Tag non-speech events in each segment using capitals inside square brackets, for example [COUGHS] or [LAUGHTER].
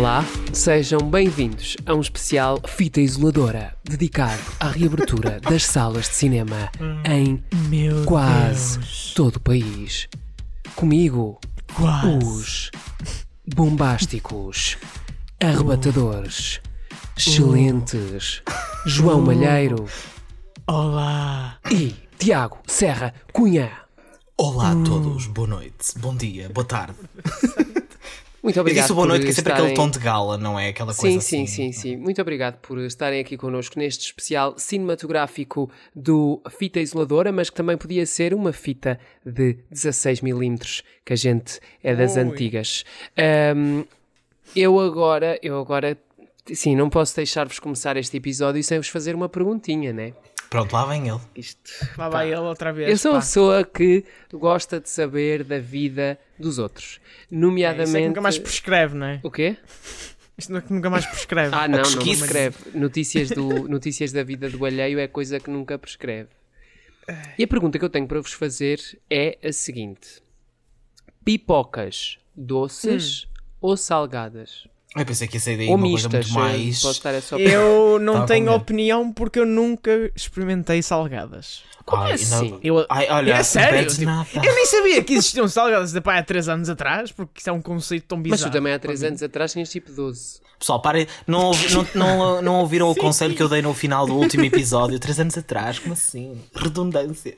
Olá, sejam bem-vindos a um especial Fita Isoladora dedicado à reabertura [LAUGHS] das salas de cinema em Meu quase Deus. todo o país. Comigo, Quase. os bombásticos, arrebatadores, excelentes, João Malheiro Olá. e Tiago Serra Cunha. Olá a todos, boa noite, bom dia, boa tarde. [LAUGHS] Muito Eu obrigado disse o boa por noite que é sempre estarem... aquele tom de gala, não é? Aquela Sim, coisa sim, assim. sim, sim. Muito obrigado por estarem aqui connosco neste especial cinematográfico do Fita Isoladora, mas que também podia ser uma fita de 16mm, que a gente é das antigas. Ahm, eu agora, eu agora, sim, não posso deixar-vos começar este episódio sem vos fazer uma perguntinha, né? Pronto, lá vem ele. Isto, Lá vai ele outra vez. eu sou uma pá. pessoa que gosta de saber da vida dos outros, É, Isso é nomeadamente... que nunca mais prescreve, não é? O quê? Isto é que nunca mais prescreve. Ah, não, não prescreve. Notícias, do, notícias da vida do alheio é coisa que nunca prescreve. E a pergunta que eu tenho para vos fazer é a seguinte: pipocas doces ou salgadas? Eu pensei que ia sair daí ou uma coisa muito mais. eh, só Eu não Tava tenho opinião porque eu nunca experimentei salgadas. Como Ai, assim? não- Eu, Ai, olha, é sério? tipo, eu nem sabia que existiam salgadas de pá, há 3 anos atrás, porque isso é um conceito tão bizarro. Mas tu também há 3 para mim. anos atrás tinhas tipo 12. Pessoal, parem, não, não, não, não ouviram o conselho que eu dei no final do último episódio, três anos atrás? Como assim? Redundâncias.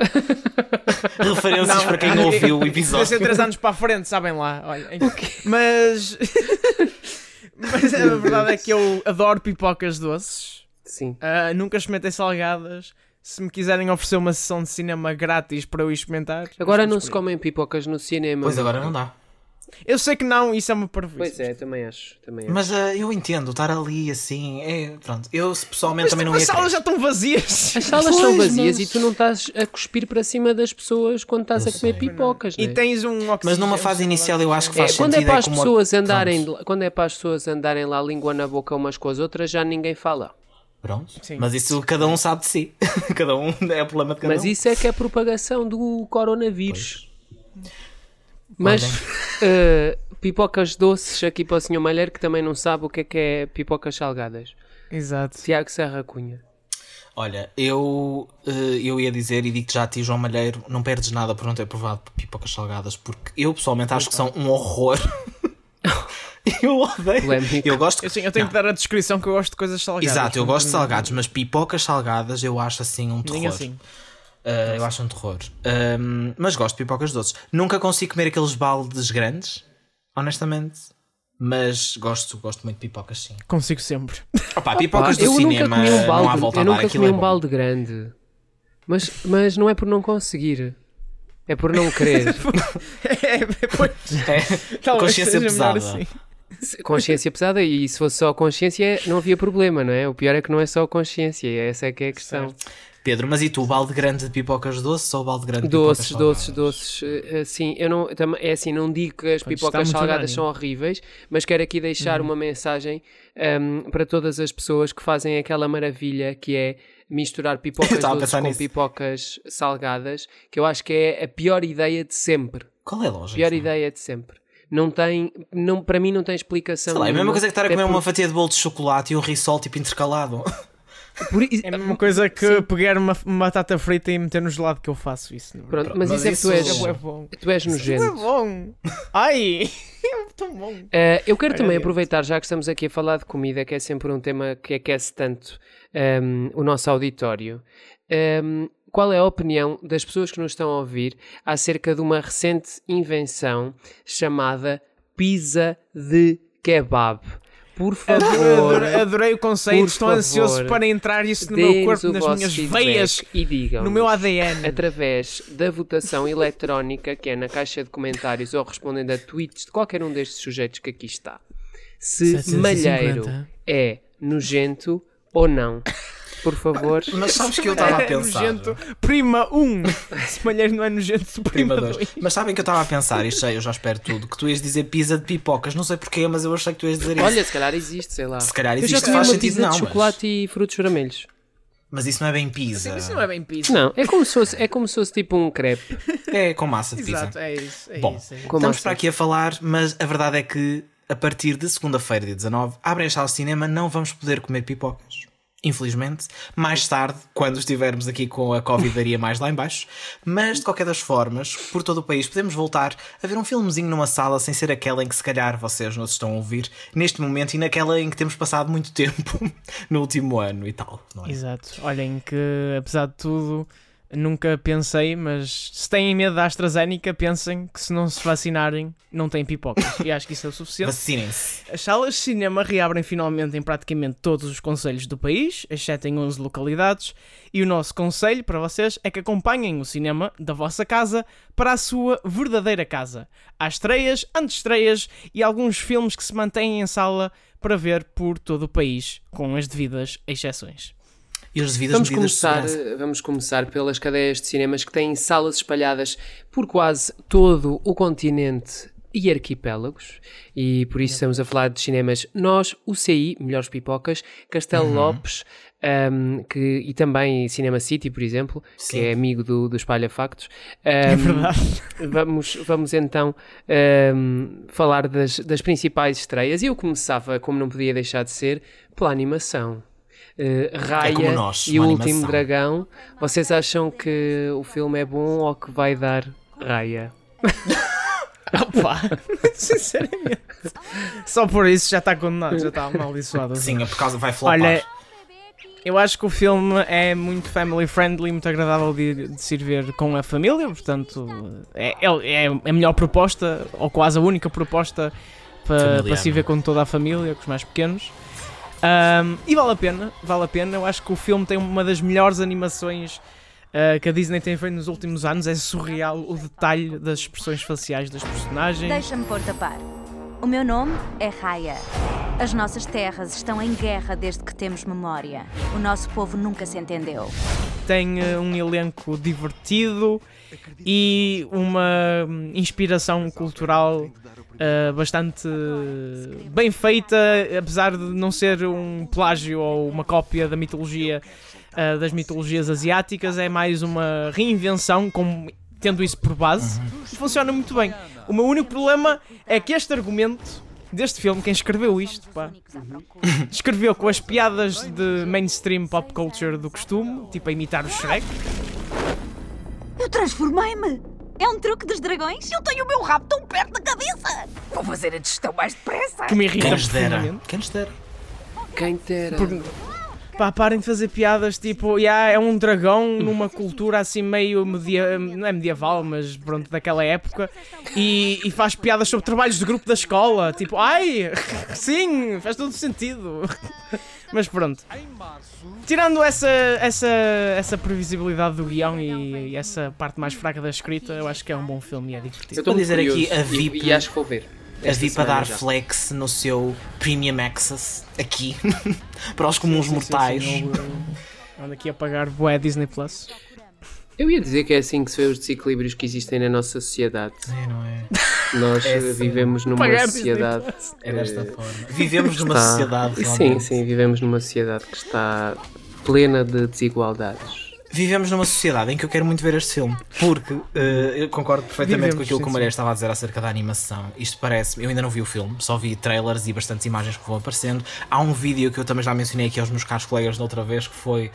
[LAUGHS] Referências para quem não ouviu o episódio. ser 3 anos para a frente, sabem lá. Olha, [LAUGHS] Mas. [LAUGHS] Mas a verdade é que eu adoro pipocas doces. Sim. Ah, nunca experimentei salgadas. Se me quiserem oferecer uma sessão de cinema grátis para eu experimentar. Agora não se comem pipocas no cinema. Pois agora não dá. Eu sei que não, isso é uma parvoíce. Pois é, também acho. Também acho. Mas ah, eu entendo, estar ali assim, é. Pronto, eu pessoalmente Mas também não ia. as salas já estão vazias. As salas Pois, são vazias mas- e tu não estás a cuspir para cima das pessoas quando estás Eu a comer sei. pipocas, E né? tens um oxigênio. Mas numa fase inicial eu acho que É, faz quando é sentido. para as como- pessoas andarem Pronto. quando é para as pessoas andarem lá língua na boca umas com as outras já ninguém fala Pronto. Sim. Mas isso cada um sabe de si. [LAUGHS] cada um é o problema de cada mas um. isso é que é propagação do coronavírus mas [LAUGHS] eh, pipocas doces aqui para o Sr. Malheiro que também não sabe o que é que é pipocas salgadas Exato. Tiago Serra Cunha Olha, eu, eh, eu ia dizer e digo já a ti, João Malheiro, não perdes nada por não ter provado pipocas salgadas, porque eu pessoalmente acho que são um horror. [LAUGHS] eu odeio. Polémico. Eu gosto. Eu, sim, eu tenho Não, que dar a descrição que eu gosto de coisas salgadas. Exato, eu gosto de salgados, mas pipocas salgadas eu acho assim um terror. Nem assim. Eh, eu acho um terror. Mas gosto de pipocas doces. Nunca consigo comer aqueles baldes grandes, honestamente. Mas gosto, gosto muito de pipocas, sim. Consigo sempre. Opa, pipocas Pá, do eu cinema, nunca comi um não há balde volta eu nunca comi é um bom. balde grande mas, mas não é por não conseguir é por não querer [LAUGHS] é, pois, É, talvez consciência pesada. assim. Consciência pesada, e se fosse só consciência, não havia problema, não é? O pior é que não é só consciência, essa é que é a questão. Pedro, mas e tu, o balde grande de pipocas doces ou balde grande de Doces, pipocas doces, salgadas? doces. eh, Assim, eu não, é assim, não digo que as pipocas salgadas são horríveis, mas quero aqui deixar uma mensagem ehm, para todas as pessoas que fazem aquela maravilha que é misturar pipocas [LAUGHS] doces com nisso. pipocas salgadas, que eu acho que é a pior ideia de sempre. Qual é a lógica? Pior ideia de sempre. Não tem, não, para mim não tem explicação. Sei lá, é a mesma coisa que estar a comer uma fatia de bolo de chocolate e um risol tipo intercalado. [LAUGHS] por i- É a mesma coisa que pegar uma, uma batata frita e meter no gelado que eu faço isso. verdade. Pronto, mas, Mas isso é que tu és, isso- É bom. tu és Isso é nojento. bom. Ai, [LAUGHS] é tão bom. Eh, eu quero Olha também Deus. aproveitar, já que estamos aqui a falar de comida, que é sempre um tema que aquece tanto ehm, o nosso auditório. ehm, qual é a opinião das pessoas que nos estão a ouvir acerca de uma recente invenção chamada pizza de kebab? Por favor, Adorei, adorei o conceito, Por estou favor, ansioso para entrar isso no meu corpo, nas minhas veias, e digam no meu ADN. através da votação eletrónica que é na caixa de comentários ou respondendo a tweets de qualquer um destes sujeitos que aqui está. Se 750. malheiro é nojento ou não. Por favor. [LAUGHS] Mas sabes que eu estava a É pensar. nojento. Prima 1. Se malheiro não é nojento, prima Prima 2. dois. Mas sabem que eu estava a pensar, isto sei, eu já espero tudo, que tu ias dizer pizza de pipocas, não sei porquê, mas eu achei que tu ias dizer isso. Olha, se calhar existe, sei lá. Se calhar Eu já existe, faz uma sentido, pizza não, de mas- chocolate e frutos vermelhos. Mas isso não é bem pizza. Isso não é bem pizza. Não, é como se fosse, é como se fosse tipo um crepe. É com massa de Exato, pizza. é isso. É Bom, isso, é isso. Estamos massa. para aqui a falar, mas a verdade é que a partir de segunda-feira, dia 19, abrem as salas de cinema, não vamos poder comer pipocas. Infelizmente, mais tarde, quando estivermos aqui com a Covid, daria mais lá em baixo. Mas, de qualquer das formas, por todo o país, podemos voltar a ver um filmezinho numa sala sem ser aquela em que, se calhar, vocês nos estão a ouvir neste momento e naquela em que temos passado muito [LAUGHS] tempo no último ano e tal. É? Exato. Olhem que, apesar de tudo, Nunca pensei, mas se têm medo da AstraZeneca, pensem que se não se vacinarem, não têm pipocas. E acho que isso é o suficiente. Vacinem-se. As salas de cinema reabrem finalmente em praticamente todos os conselhos do país, exceto em 11 localidades. E o nosso conselho para vocês é que acompanhem o cinema da vossa casa para a sua verdadeira casa. Há estreias, antestreias e alguns filmes que se mantêm em sala para ver por todo o país, com as devidas exceções e as devidas vamos medidas começar, de Vamos começar pelas cadeias de cinemas que têm salas espalhadas por quase todo o continente e arquipélagos, e por isso estamos a falar de cinemas Nós, UCI, Melhores Pipocas, Castelo uhum. Lopes, um, que, e também Cinema City, por exemplo, Sim. que é amigo do, do Espalha Factos. Um, é verdade. Vamos, vamos então um, falar das, das principais estreias. E eu começava, como não podia deixar de ser, pela animação uh, Raya é nós, e o Último Dragão. Vocês acham que o filme é bom ou que vai dar Raya? [LAUGHS] Opa, [LAUGHS] sinceramente. Só por isso já está condenado, já está amaldiçoado. Sim, é por causa vai flopar. Olha, eu acho que o filme é muito family friendly, muito agradável de, de se ir ver com a família, portanto é, é, é a melhor proposta, ou quase a única proposta para, para se ver com toda a família, com os mais pequenos. Um, e vale a pena, vale a pena. Eu acho que o filme tem uma das melhores animações uh, que a Disney tem feito nos últimos anos. É surreal o detalhe das expressões faciais das personagens. Deixa-me pôr-te a par. O meu nome é Raya. As nossas terras estão em guerra desde que temos memória. O nosso povo nunca se entendeu. Tem uh, um elenco divertido e uma inspiração cultural uh, bastante bem feita, apesar de não ser um plágio ou uma cópia da mitologia uh, das mitologias asiáticas, é mais uma reinvenção com, tendo isso por base uhum. e funciona muito bem. O meu único problema é que este argumento deste filme, quem escreveu isto, pá, [COUGHS] escreveu com as piadas de mainstream pop culture do costume, tipo a imitar o Shrek. Eu transformei-me! É um truque dos dragões? Eu tenho o meu rabo tão perto da cabeça! Vou fazer a digestão mais depressa! Que me irrita Quem dera? Quem dera? Quem dera? Pá, parem de fazer piadas tipo, yeah, é um dragão numa [LAUGHS] cultura assim meio media... não é medieval, mas pronto, daquela época, e, e, faz piadas sobre trabalhos de grupo da escola, tipo, ai, [LAUGHS] sim, faz todo sentido. [LAUGHS] Mas pronto. Tirando essa, essa, essa previsibilidade do guião e, e, essa parte mais fraca da escrita, eu acho que é um bom filme e é divertido. Eu estou a dizer aqui a VIP. E, e acho que vou ver. A VIP a dar já. flex no seu Premium Access aqui [LAUGHS] para os comuns sim, sim, mortais. Sim, Ando aqui a pagar boé Disney Plus. Eu ia dizer que é assim que se vê os desequilíbrios que existem na nossa sociedade. É, não é? [LAUGHS] Nós é assim. vivemos numa Pagar sociedade. É desta forma. Vivemos numa está... [LAUGHS] sociedade. Realmente. Sim, sim, vivemos numa sociedade que está plena de desigualdades vivemos numa sociedade em que eu quero muito ver este filme. Porque uh, eu concordo perfeitamente vivemos, com aquilo sim, que o Maria estava a dizer acerca da animação. Isto parece. Eu ainda não vi o filme, só vi trailers e bastantes imagens que vão aparecendo. Há um vídeo que eu também já mencionei aqui aos meus caros colegas da outra vez, que foi.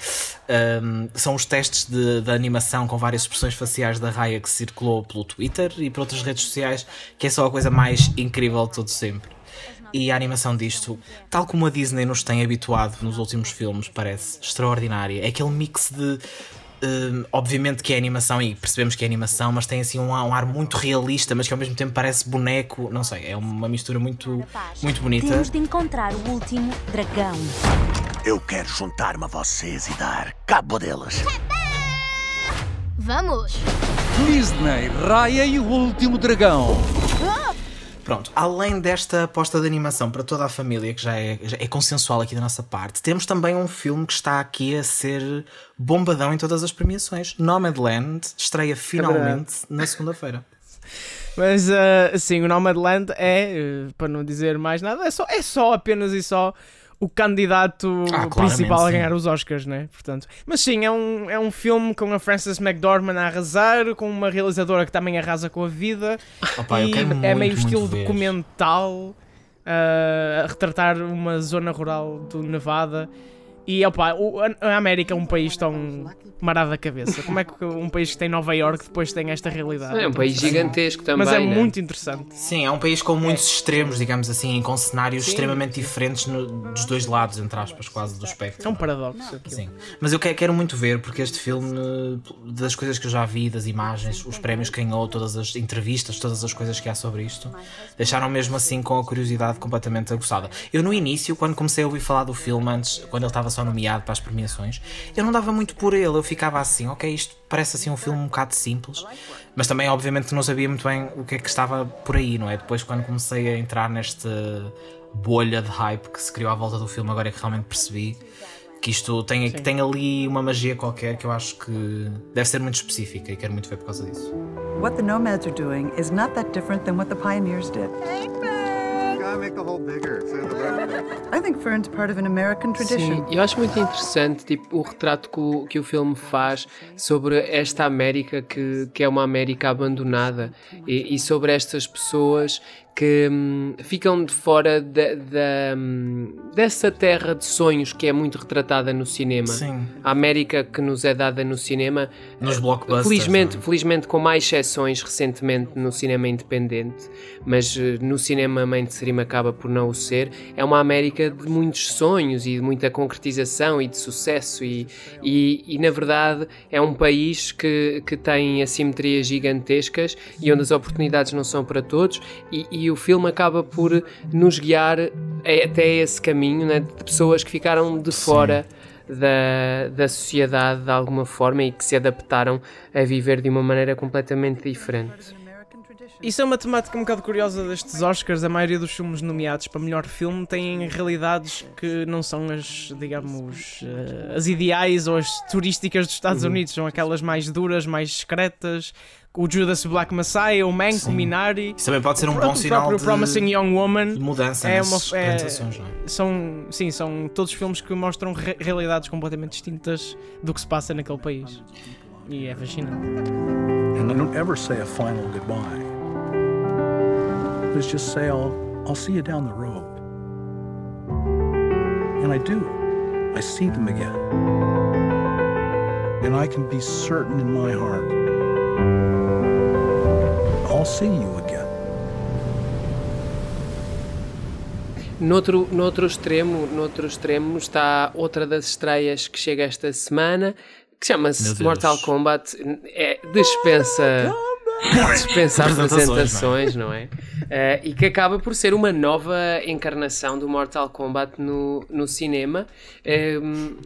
Um, ehm, são os testes de, de, animação com várias expressões faciais da Raya que circulou pelo Twitter e por outras redes sociais, que é só a coisa mais incrível de todo sempre. E a animação disto, tal como a Disney nos tem habituado nos últimos filmes, parece extraordinária. É aquele mix de. Uh, obviamente que é animação e percebemos que é animação, mas tem assim um, um, ar muito realista, mas que ao mesmo tempo parece boneco. Não sei, é uma mistura muito, muito bonita. Temos de encontrar o último dragão. Eu quero juntar-me a vocês e dar cabo deles. Vamos! Disney, Raya e o último dragão. Pronto, além desta aposta de animação para toda a família, que já é, já é consensual aqui da nossa parte, temos também um filme que está aqui a ser bombadão em todas as premiações. Nomadland estreia finalmente é na segunda-feira. [LAUGHS] Mas, uh, sim, o Nomadland é, uh, para não dizer mais nada, é só, é só apenas e só o candidato ah, principal a ganhar sim. os Oscars, né? Portanto, mas sim, é um, é um filme com a Frances McDormand a arrasar, com uma realizadora que também arrasa com a vida. Opa, e é meio estilo documental. uh, a retratar uma zona rural do Nevada. E opa, o, a América é um país tão marado da cabeça. Como é que um país que tem Nova York depois tem esta realidade? É um país gigantesco também. Mas é né? muito interessante. Sim, é um país com muitos é. extremos, digamos assim, com cenários Sim. extremamente diferentes no, dos dois lados, entre aspas, quase do espectro. É um paradoxo. Sim. Mas eu quero muito ver, porque este filme, das coisas que eu já vi, das imagens, os prémios que ganhou, todas as entrevistas, todas as coisas que há sobre isto, deixaram mesmo assim com a curiosidade completamente aguçada. Eu no início, quando comecei a ouvir falar do filme, antes, quando ele estava só nomeado para as premiações, eu não dava muito por ele, eu ficava assim, ok, isto parece assim um filme um bocado simples, mas também obviamente não sabia muito bem o que é que estava por aí, não é? Depois quando comecei a entrar neste bolha de hype que se criou à volta do filme, agora é que realmente percebi que isto tem, que tem ali uma magia qualquer que eu acho que deve ser muito específica e quero muito ver por causa disso. What the Nomads are doing is not that different than what the pioneers did. Sim, eu acho muito interessante tipo, o retrato que o, que o filme faz sobre esta América que, que é uma América abandonada e, e sobre estas pessoas que hum, ficam de fora hum, dessa terra de sonhos que é muito retratada no cinema. Sim. A América que nos é dada no cinema. Nos blockbusters. Felizmente, é? felizmente com mais exceções recentemente no cinema independente, mas eh, no cinema mainstream acaba por não o ser. É uma América de muitos sonhos e de muita concretização e de sucesso e, e, e na verdade é um país que, que tem assimetrias gigantescas e onde as oportunidades não são para todos e, e e o filme acaba por nos guiar até esse caminho né, de pessoas que ficaram de fora da, da sociedade de alguma forma e que se adaptaram a viver de uma maneira completamente diferente. Isso é uma temática um bocado curiosa destes Oscars. A maioria dos filmes nomeados para melhor filme têm realidades que não são as, digamos, uh, as ideais ou as turísticas dos Estados uhum. Unidos. São aquelas mais duras, mais discretas, o Judas Black Messiah, o Mank, o Minari. Isso também pode ser um bom sinal de, Promising Young Woman. De mudança é uma, é, é? São, sim, são todos filmes que mostram re realidades completamente distintas do que se passa naquele país. E é fascinante. And I don't ever say a final goodbye. Let's just say I'll, I'll see you down the road. And I do. I see them again. And I can be certain in my heart I'll see you again. Noutro, noutro, extremo, noutro extremo está outra das estreias que chega esta semana, que chama-se Mortal Kombat. É, dispensa. Dispensa apresentações, não é? Uh, e que acaba por ser uma nova encarnação do Mortal Kombat no, no cinema. Uh,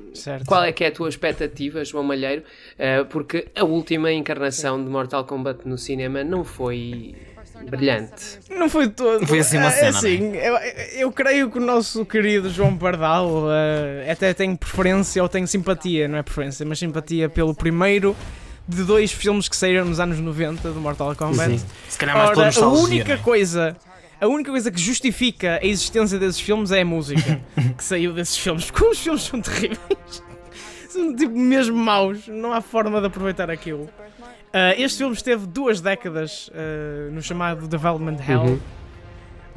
qual é que é a tua expectativa, João Malheiro? Uh, porque a última encarnação de Mortal Kombat no cinema não foi brilhante. Não foi todo. Foi assim uma cena. É? Assim, eu, eu, creio que o nosso querido João Pardal uh, até tem preferência ou tem simpatia, não é preferência, mas simpatia pelo primeiro de dois filmes que saíram nos anos 90 do Mortal Kombat. Sim. Se calhar mais Ora, a única né? coisa a única coisa que justifica a existência desses filmes é a música [LAUGHS] que saiu desses filmes, porque os filmes são terríveis. [LAUGHS] São tipo mesmo maus, não há forma de aproveitar aquilo. Uh, este filme esteve duas décadas uh, no chamado Development Hell, uhum.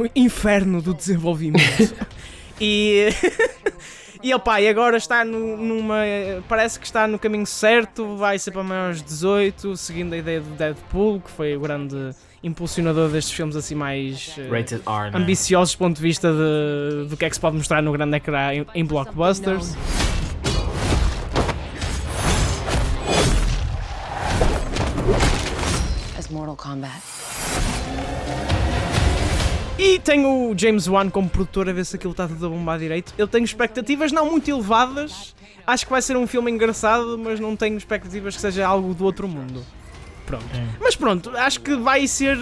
o inferno do desenvolvimento. [LAUGHS] e E opa, e agora está no, numa. Parece que está no caminho certo, vai ser para maiores de 18, seguindo a ideia do Deadpool, que foi o grande impulsionador destes filmes assim mais uh, ambiciosos do ponto de vista de, do que é que se pode mostrar no grande ecrã em, em blockbusters. As Mortal Kombat. E tenho o James Wan como produtor a ver se aquilo está tudo a bombar direito. Eu tenho expectativas não muito elevadas. Acho que vai ser um filme engraçado, mas não tenho expectativas que seja algo do outro mundo. Pronto. É. Mas pronto, acho que vai ser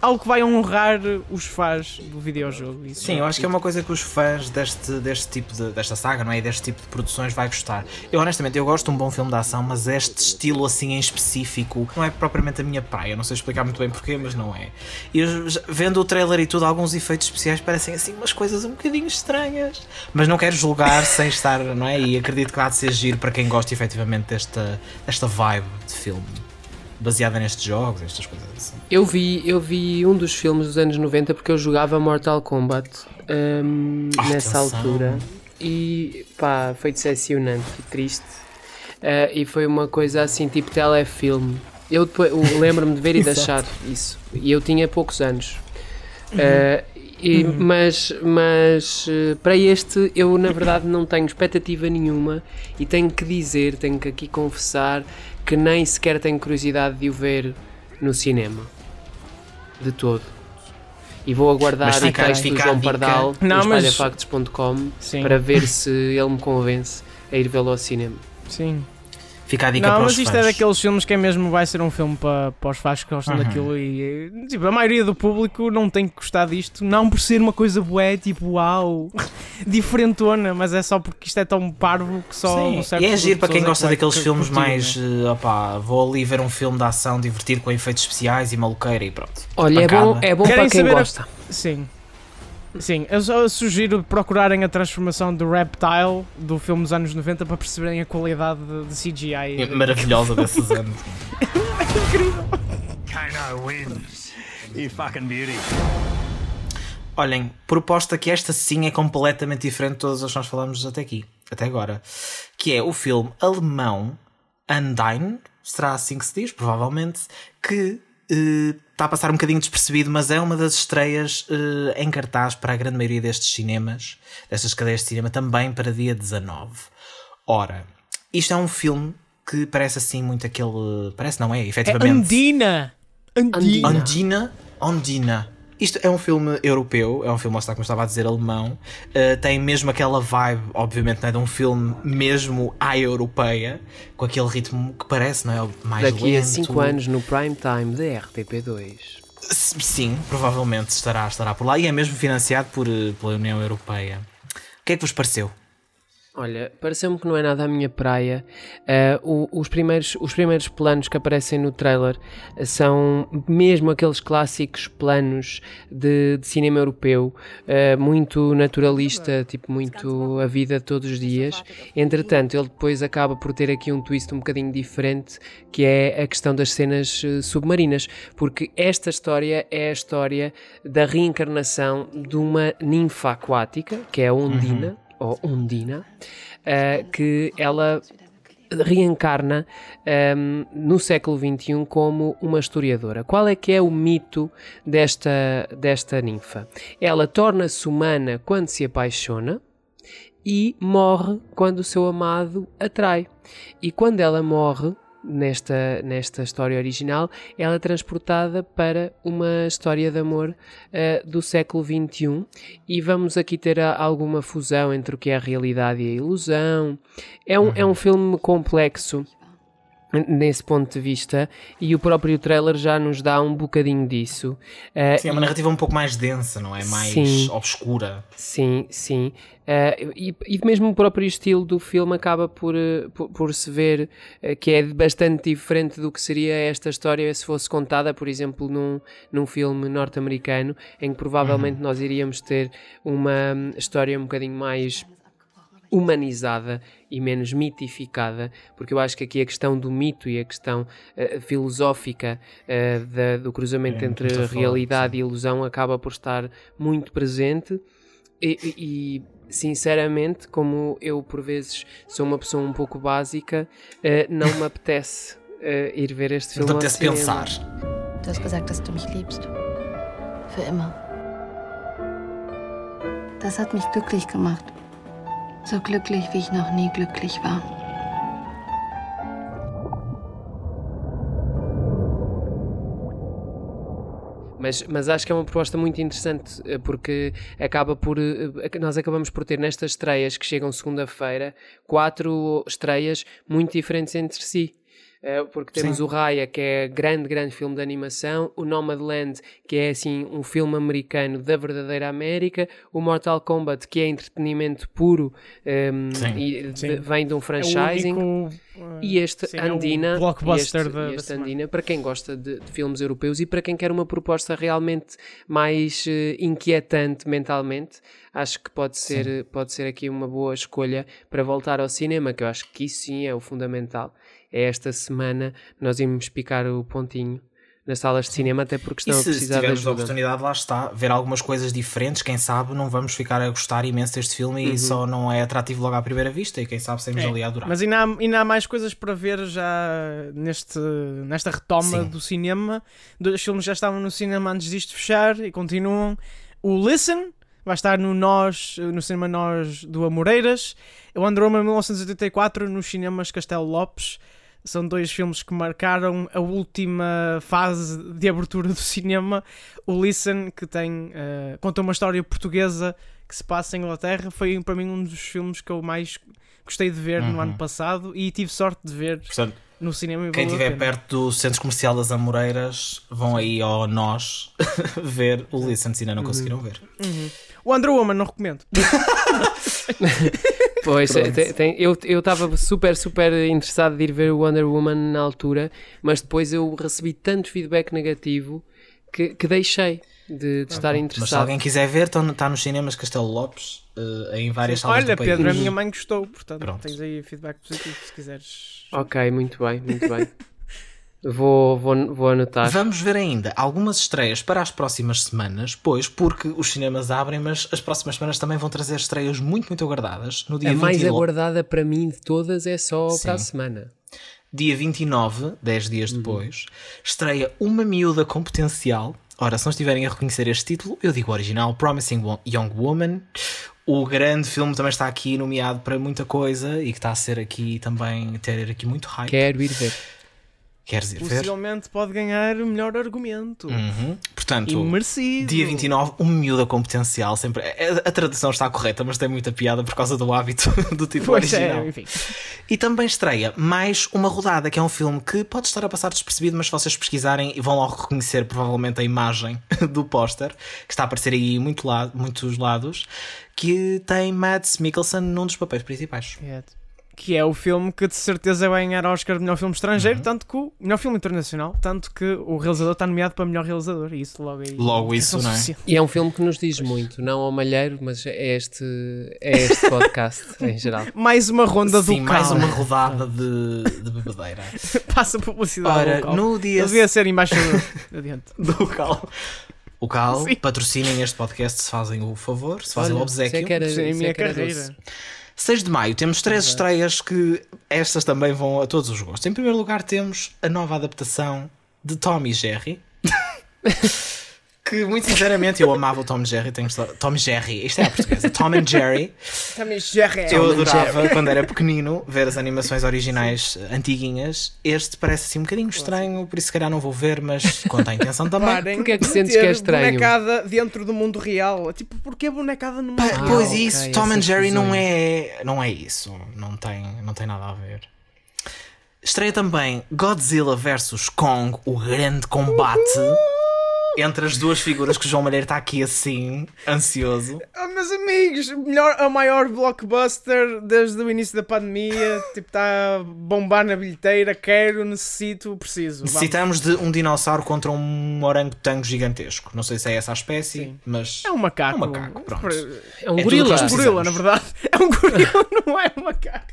algo que vai honrar os fãs do videojogo. Isso Sim, eu acho que é uma coisa que os fãs deste, deste tipo de, desta saga, não é? E deste tipo de produções vai gostar. Eu honestamente, eu gosto de um bom filme de ação, mas este estilo assim em específico não é propriamente a minha praia. Não sei explicar muito bem porquê, mas não é. E vendo o trailer e tudo, alguns efeitos especiais parecem assim umas coisas um bocadinho estranhas. Mas não quero julgar sem estar, não é? E acredito que há de ser giro para quem gosta efetivamente desta, desta vibe de filme. Baseada nestes jogos, estas coisas assim. Eu vi, eu vi um dos filmes dos anos 90 porque eu jogava Mortal Kombat um, Ah, nessa altura e pá, foi decepcionante e triste. Uh, e foi uma coisa assim, tipo telefilme. Eu eu lembro-me de ver e [LAUGHS] de achar isso. E eu tinha poucos anos. Uh, e- Mas, mas uh, para este eu na verdade não tenho expectativa nenhuma e tenho que dizer, tenho que aqui confessar que nem sequer tenho curiosidade de o ver no cinema. De todo. E vou aguardar o texto do João Pardal no espalhafactos.com para ver se ele me convence a ir vê-lo ao cinema. Sim. Fica a dica Não, para mas os isto fãs. é daqueles filmes que é mesmo vai ser um filme para, para os fãs que gostam Uhum. daquilo e tipo, a maioria do público não tem que gostar disto, não por ser uma coisa bué, tipo uau, [LAUGHS] diferentona, mas é só porque isto é tão parvo que só um Sim, certo e é de para quem pessoas é gosta que daqueles filmes curtir, mais. né? eh, opá, vou ali ver um filme de ação divertido com efeitos especiais e maluqueira e pronto. Olha, é bom, é bom Querem para quem saber a- gosta. Sim. Sim, eu só sugiro procurarem a transformação do Reptile do filme dos anos 90 para perceberem a qualidade de, CGI. Maravilhosa desses anos. Keiner wins. You fucking beauty. Olhem, proposta que esta sim é completamente diferente de todas as que nós falamos até aqui, até agora. Que é o filme alemão Undine, será assim que se diz, provavelmente, que está a passar um bocadinho despercebido, mas é uma das estreias eh, em cartaz para a grande maioria destes cinemas, destas cadeias de cinema, também para dia 19. Ora, isto é um filme que parece assim muito aquele. Parece não é, É efetivamente. Andina! Andina! Andina. Isto é um filme europeu, é um filme, está, como eu estava a dizer, alemão. Uh, tem mesmo aquela vibe, obviamente, não é de um filme mesmo à europeia, com aquele ritmo que parece, não é? Mais Daqui a lento. 5 anos no prime time da RTP2. S- Sim, provavelmente estará, estará por lá e é mesmo financiado por, eh, pela União Europeia. O que é que vos pareceu? Olha, pareceu-me que não é nada a minha praia. O- os, primeiros, os primeiros planos que aparecem no trailer ah, são mesmo aqueles clássicos planos de, de cinema europeu, ah, muito naturalista, tipo muito a vida de todos os dias. Entretanto, ele depois acaba por ter aqui um twist um bocadinho diferente, que é a questão das cenas eh, submarinas, porque esta história é a história da reencarnação de uma ninfa aquática, que é a Ondina ou Undina, eh, que ela reencarna ehm, no século XXI como uma historiadora. Qual é que é o mito desta, desta ninfa? Ela torna-se humana quando se apaixona e morre quando o seu amado atrai. E quando ela morre, nesta, nesta história original, ela é transportada para uma história de amor eh, do século XXI e vamos aqui ter a- alguma fusão entre o que é a realidade e a ilusão. É um, é um filme complexo nesse ponto de vista e o próprio trailer já nos dá um bocadinho disso. Eh, Sim, é uma narrativa um pouco mais densa, não é? Mais Sim. obscura. Sim, sim. Eh, e, e mesmo o próprio estilo do filme acaba por, eh, por, por se ver que é bastante diferente do que seria esta história se fosse contada, por exemplo, num, num filme norte-americano, em que provavelmente nós iríamos ter uma hum, história um bocadinho mais humanizada e menos mitificada, porque eu acho que aqui a questão do mito e a questão eh, filosófica eh, da- do cruzamento É entre muito forte, realidade e ilusão acaba por estar muito presente e, e- e, sinceramente, como eu por vezes sou uma pessoa um pouco básica, eh, não me [LAUGHS] apetece ir ver este filme ao apetece pensar. Du hast gesagt, dass du mich liebst. Für immer. Das hat mich glücklich gemacht. So glücklich, wie ich noch nie glücklich war. Mas, mas acho que é uma proposta muito interessante eh, porque acaba por eh, nós acabamos por ter nestas estreias que chegam segunda-feira quatro estreias muito diferentes entre si. Eh, Porque temos Sim. o Raya, que é grande, grande filme de animação, o Nomadland, que é assim um filme americano da verdadeira América, o Mortal Kombat, que é entretenimento puro ehm, Sim. e de- Sim. vem de um É o franchising. único, uh, E este sim, é Andina, blockbuster e este, da- da este. Andina, para quem gosta de, de filmes europeus e para quem quer uma proposta realmente mais eh, inquietante mentalmente, acho que pode ser, pode ser aqui uma boa escolha para voltar ao cinema, que eu acho que isso sim é o fundamental. É esta semana nós íamos picar o pontinho nas salas de cinema, até porque estão e a se precisar de tivermos a ajuda. oportunidade, lá está, ver algumas coisas diferentes, quem sabe não vamos ficar a gostar imenso deste filme Uhum. e só não é atrativo logo à primeira vista e quem sabe saímos É, ali a adorar. Mas ainda há, ainda há mais coisas para ver já neste, nesta retoma Sim. do cinema. Dois filmes já estavam no cinema antes disto fechar e continuam. O Listen vai estar no Nós, no cinema Nós do Amoreiras. O Wonder Woman 1984 nos cinemas Castelo Lopes. São dois filmes que marcaram a última fase de abertura do cinema. O Listen, que tem, eh, conta uma história portuguesa que se passa em Inglaterra, foi para mim um dos filmes que eu mais gostei de ver no Uhum. ano passado e tive sorte de ver Portanto, no cinema. E quem estiver perto do Centro Comercial das Amoreiras vão aí ao Nós ver o Listen se ainda não conseguiram ver. O Wonder Woman não recomendo. [LAUGHS] Pois, é, tem- tem- eu estava super, super interessado de ir ver o Wonder Woman na altura, mas depois eu recebi tanto feedback negativo que, que deixei de, de estar Mas se interessado. alguém quiser ver, está nos cinemas Castelo Lopes, eh, em várias salas Olha, do país. Pedro, a minha mãe gostou, portanto Pronto. tens aí feedback positivo se quiseres. Ok, muito bem, muito bem. [LAUGHS] Vou, vou, vou anotar. Vamos ver ainda algumas estreias para as próximas semanas, pois, porque os cinemas abrem, mas as próximas semanas também vão trazer estreias muito, muito aguardadas. No dia, A mais 20 e lo- aguardada para mim de todas é só para a Sim. semana. dia 29, 10 dias depois, estreia Uma Miúda com Potencial. Ora, se não estiverem a reconhecer este título, eu digo original, Promising Young Woman. O grande filme também está aqui nomeado para muita coisa e que está a ser aqui também, ter aqui muito hype. Quero ir ver. Queres ir ver? Possivelmente pode ganhar o melhor argumento. Uhum. Portanto, merecido. Dia 29, uma miúda com potencial. Sempre... A, a tradução está correta, mas tem muita piada por causa do hábito [LAUGHS] do título Pois original. é, enfim. E também estreia mais uma rodada, que é um filme que pode estar a passar despercebido, mas se vocês pesquisarem vão logo reconhecer provavelmente a imagem [LAUGHS] do póster, que está a aparecer aí em muito la muitos lados, que tem Mads Mikkelsen num dos papéis principais. É. Que é o filme que de certeza vai ganhar Oscar de melhor filme estrangeiro, Uhum. tanto que o melhor filme internacional, tanto que o realizador está nomeado para melhor realizador. E isso logo aí. Logo isso, é não é? suficiente. E é um filme que nos diz muito, não ao malheiro, mas é este, é este podcast [LAUGHS] em geral. Mais uma ronda Sim, do mais Cal. uma rodada [LAUGHS] de, de bebedeira. [LAUGHS] Passa publicidade Ora, local. no dia devia ser embaixador. Adiante. do Cal. O Cal, Sim. patrocinem este podcast se fazem o favor, se fazem Olha, o obsequio. isso é que era- isso é minha carreira. doce. 6 de maio temos três estreias que estas também vão a todos os gostos. Em primeiro lugar temos a nova adaptação de Tom e Jerry. [LAUGHS] que muito sinceramente eu amava o Tom Jerry. Tenho gostado- Tom Jerry, isto é a portuguesa. Tom and Jerry. Também Jerry. Eu adorava quando era pequenino ver as animações originais eh, antiguinhas. Este parece assim um bocadinho estranho, por isso se calhar não vou ver, mas conta a intenção [LAUGHS] também. Parem Porquê é que sentes que é estranho? bonecada dentro do mundo real. Tipo, porquê bonecada no mundo real? pois ok, isso, Tom and Jerry não é, não é isso. Não tem, não tem nada a ver. Estreia também Godzilla vs Kong, o grande combate entre as duas figuras que o João Malheiro está aqui assim, ansioso. Ah, meus amigos, melhor, a maior blockbuster desde o início da pandemia. tipo, está a bombar na bilheteira. Quero, necessito, preciso. Vamos. Necessitamos de um dinossauro contra um orangotango gigantesco. Não sei se é essa a espécie, Sim. mas É um macaco. É um macaco, pronto. É um É gorila. nós Um gorila, na verdade. É um gorila, [LAUGHS] não é um macaco.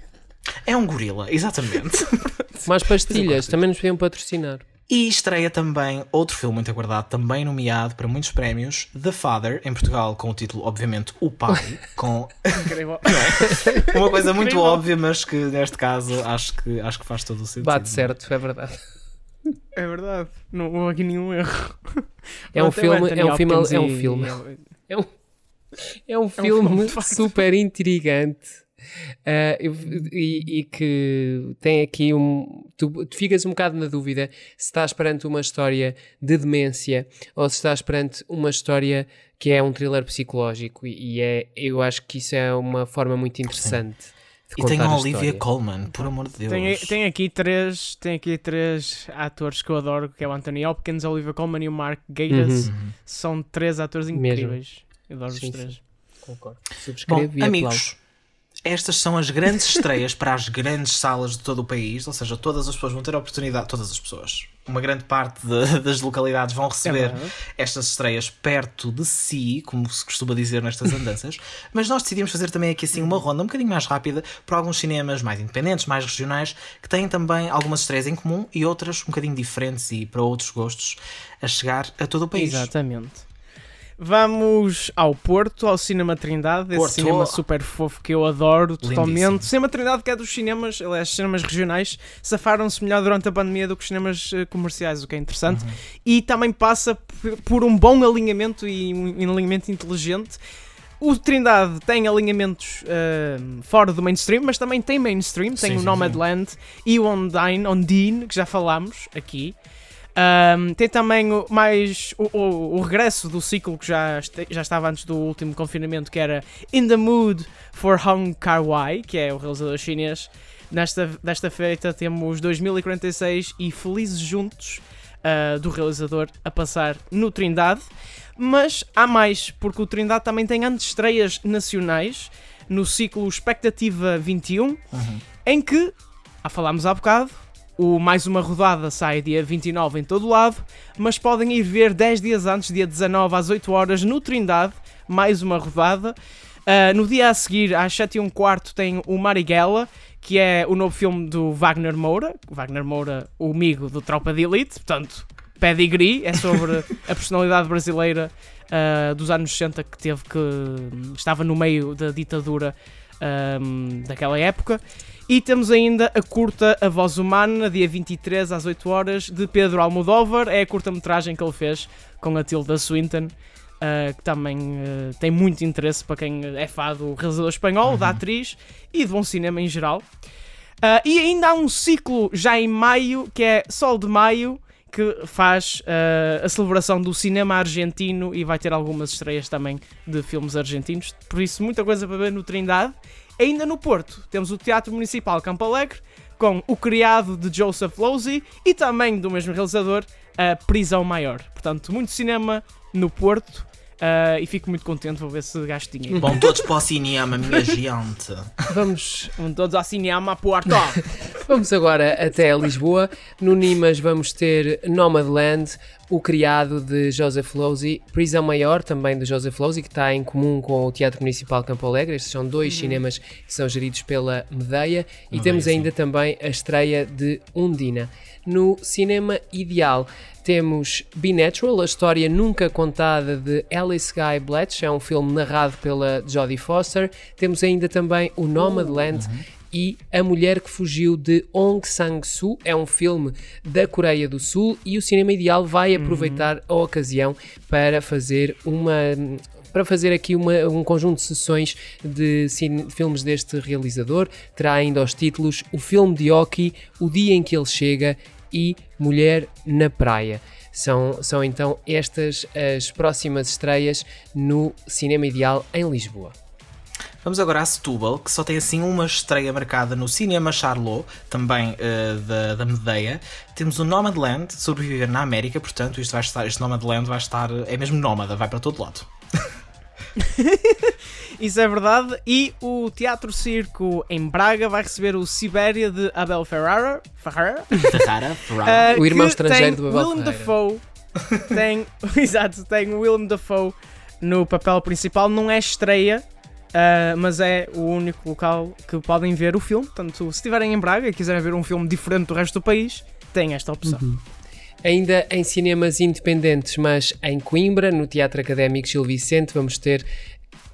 é um gorila, exatamente. [LAUGHS] Mais pastilhas, também nos podiam patrocinar. E estreia também outro filme muito aguardado, também nomeado para muitos prémios, The Father, em Portugal com o título, obviamente, O Pai, [LAUGHS] com Incrível. [LAUGHS] uma coisa muito Incrível. óbvia, mas que neste caso acho que, acho que faz todo o sentido. Bate certo, é verdade. É verdade. Não houve aqui nenhum erro. É um filme, é um filme, é um filme. É um, é um filme, super intrigante eh, e, e que tem aqui um. Tu, tu ficas um bocado na dúvida se estás perante uma história de demência ou se estás perante uma história que é um thriller psicológico. E, e é, eu acho que isso é uma forma muito interessante. De E tem a Olivia história. Colman, por amor de Deus. Tem, tem aqui três tem aqui três atores que eu adoro, que é o Anthony Hopkins, a Olivia Colman e o Mark Gatiss. Uhum. São três atores Mesmo. incríveis. Eu adoro Sim, os três. sim. Concordo. Bom, Subscrevo e aplaudo. amigos, estas são as grandes estreias para as grandes salas de todo o país, ou seja, todas as pessoas vão ter a oportunidade, todas as pessoas, uma grande parte de, das localidades vão receber é estas estreias perto de si, como se costuma dizer nestas andanças, mas nós decidimos fazer também aqui assim uma ronda um bocadinho mais rápida para alguns cinemas mais independentes, mais regionais, que têm também algumas estreias em comum e outras um bocadinho diferentes e para outros gostos a chegar a todo o país. Exatamente. Vamos ao Porto, ao Cinema Trindade, esse Porto. cinema super fofo que eu adoro totalmente. Lindíssimo. Cinema Trindade, que é dos cinemas, aliás, cinemas regionais, safaram-se melhor durante a pandemia do que os cinemas eh, comerciais, o que é interessante. Uhum. E também passa por um bom alinhamento e um alinhamento inteligente. O Trindade tem alinhamentos uh, fora do mainstream, mas também tem mainstream. Tem sim, o Nomadland sim. e o Ondine, Ondine, que já falámos aqui. Um, tem também mais o, o, o, regresso do ciclo que já, este, já estava antes do último confinamento, que era In the Mood for Hong Kar-wai, que é o realizador chinês. Nesta, desta feita temos 2046 e Felizes Juntos, uh, do realizador, a passar no Trindade. Mas há mais, porque o Trindade também tem antestreias nacionais no ciclo Expectativa 21, uhum. em que, a falámos há bocado, o Mais Uma Rodada sai dia 29 em todo lado, mas podem ir ver 10 dias antes, dia 19 às 8 horas, no Trindade, mais uma rodada. Uh, no dia a seguir, às 7 e um quarto, tem o Marighella, que é o novo filme do Wagner Moura. Wagner Moura, o amigo do Tropa de Elite, portanto, pedigree, é sobre [LAUGHS] a personalidade brasileira uh, dos anos 60 que teve que. estava no meio da ditadura um, ah, daquela época. E temos ainda a curta A Voz Humana, dia 23 às 8 horas, de Pedro Almodóvar. É a curta-metragem que ele fez com a Tilda Swinton, uh, que também uh, tem muito interesse para quem é fã do realizador espanhol, uhum. da atriz e de bom cinema em geral. Uh, e ainda há um ciclo já em maio, que é Sol de Maio, que faz uh, a celebração do cinema argentino e vai ter algumas estreias também de filmes argentinos. Por isso, muita coisa para ver no Trindade. Ainda no Porto, temos o Teatro Municipal Campo Alegre, com O Criado de Joseph Losey e também do mesmo realizador, a Prisão Maior. Portanto, muito cinema no Porto. Uh, e fico muito contente, vou ver se gasto dinheiro. Vão todos para o cinema, minha [LAUGHS] gente. Vamos. Vão todos ao cinema, Porto. [LAUGHS] vamos agora até Lisboa. No Nimas vamos ter Nomadland, o criado de Joseph Losey, Prisão Maior, também de Joseph Losey, que está em comum com o Teatro Municipal Campo Alegre. Estes são dois uhum. cinemas que são geridos pela Medeia. E temos ainda também a estreia de Undina. No cinema ideal temos Be Natural, a história nunca contada de Alice Guy Bletch, é um filme narrado pela Jodie Foster. Temos ainda também o Nomadland. Uhum e A Mulher que Fugiu de Ong Sang-soo. É um filme da Coreia do Sul e o Cinema Ideal vai uhum. aproveitar a ocasião para fazer uma para fazer aqui uma, um conjunto de sessões de cine, filmes deste realizador. Terá ainda os títulos O Filme de Oki, O Dia em que Ele Chega e Mulher na Praia. São, são então estas as próximas estreias no Cinema Ideal em Lisboa. Vamos agora a Setúbal, que só tem assim uma estreia marcada no Cinema Charlot, também uh, da, da Medeia. Temos o Nomadland, sobreviver na América, portanto, isto vai estar, este Nomadland vai estar, é mesmo nómada, vai para todo lado. [LAUGHS] Isso é verdade. E o Teatro Circo em Braga vai receber o Sibéria de Abel Ferrara. Ferrara? Ferrara, Ferrara. Uh, o irmão estrangeiro do Abel Willem Dafoe. tem, [LAUGHS] exato, tem o Willem Dafoe no papel principal. Não é estreia, Uh, mas é o único local que podem ver o filme. Portanto, se estiverem em Braga e quiserem ver um filme diferente do resto do país, tem esta opção. Uhum. Ainda em cinemas independentes, mas em Coimbra, no Teatro Académico Gil Vicente, vamos ter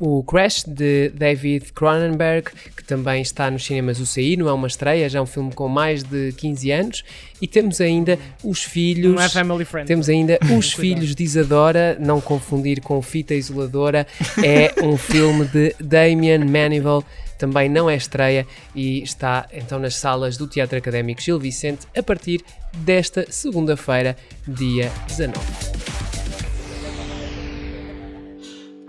o Crash de David Cronenberg, que também está nos cinemas UCI, não é uma estreia, já é um filme com mais de 15 anos. E temos ainda os filhos. Não é family friend. Temos ainda [LAUGHS] Os Filhos de Isadora, não confundir com Fita Isoladora. É um filme de Damien Manival, também não é estreia e está então nas salas do Teatro Académico Gil Vicente a partir desta segunda-feira, dia 19.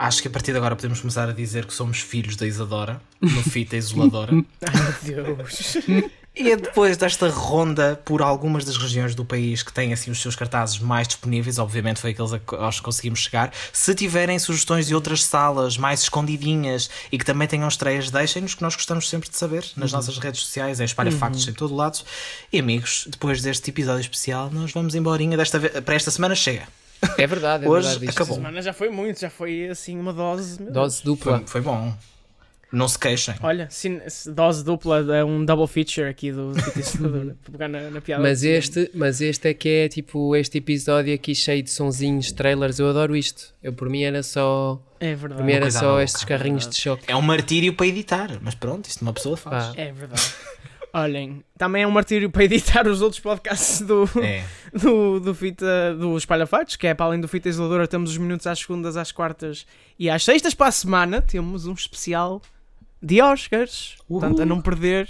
Acho que a partir de agora podemos começar a dizer que somos filhos da Isadora, no Fita Isoladora. [LAUGHS] Ai Deus. E é depois desta ronda por algumas das regiões do país que têm assim os seus cartazes mais disponíveis, obviamente foi aqueles aos que conseguimos chegar. Se tiverem sugestões de outras salas mais escondidinhas e que também tenham estreias, deixem-nos que nós gostamos sempre de saber nas Uhum. nossas redes sociais, em Espalha Factos em todo lado. E amigos, depois deste episódio especial, nós vamos embora. Desta vez, para esta semana chega. É verdade, é Hoje verdade. isto. acabou. Semana já foi muito, já foi assim uma dose. Dose dupla. Foi, foi bom. Não se queixem. Olha, cine- dose dupla é um double feature aqui do para [LAUGHS] pegar na, na piada. Mas este, mas este é que é tipo este episódio aqui cheio de sonzinhos, trailers, eu adoro isto. Eu por mim era só, É por mim verdade. era só estes carrinhos de choque. É um martírio para editar, mas pronto, isto uma pessoa faz. Pá. É verdade. [LAUGHS] Olhem, também é um martírio para editar os outros podcasts do, É. [LAUGHS] do, do Fita do Espalha que é para além do Fita Isoladora, temos os minutos às segundas, às quartas e às sextas para a semana. Temos um especial de Oscars, portanto, a não perder.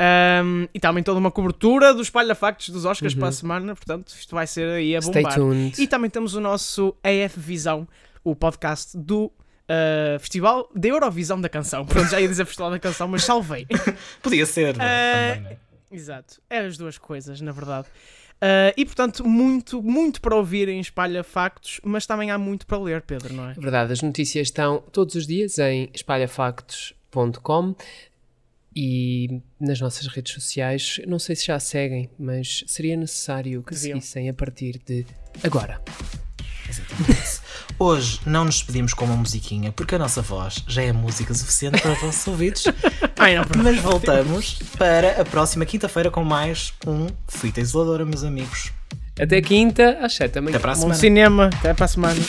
Um, e também toda uma cobertura do Espalha Factos dos Oscars para a semana, portanto, isto vai ser aí a Stay bombar. tuned. E também temos o nosso AF Visão, o podcast do uh, Festival da Eurovisão da Canção. Pronto, já ia dizer Festival da Canção, mas salvei. [LAUGHS] Podia ser, Eh, também, não é? Exato. É as duas coisas, na verdade. Uh, e portanto, muito, muito para ouvir em Espalha Factos, mas também há muito para ler, Pedro, não é? É verdade, as notícias estão todos os dias em espalhafactos.com e nas nossas redes sociais. Não sei se já seguem, mas seria necessário que Deviam. seguissem a partir de agora. Hoje não nos despedimos com uma musiquinha, porque a nossa voz já é música suficiente para os vossos ouvidos. [LAUGHS] Ai, não. Mas voltamos para a próxima quinta-feira com mais um Fita Isoladora, meus amigos. Até quinta, às 7 da manhã. Até para a Bom semana. cinema. Até para a semana.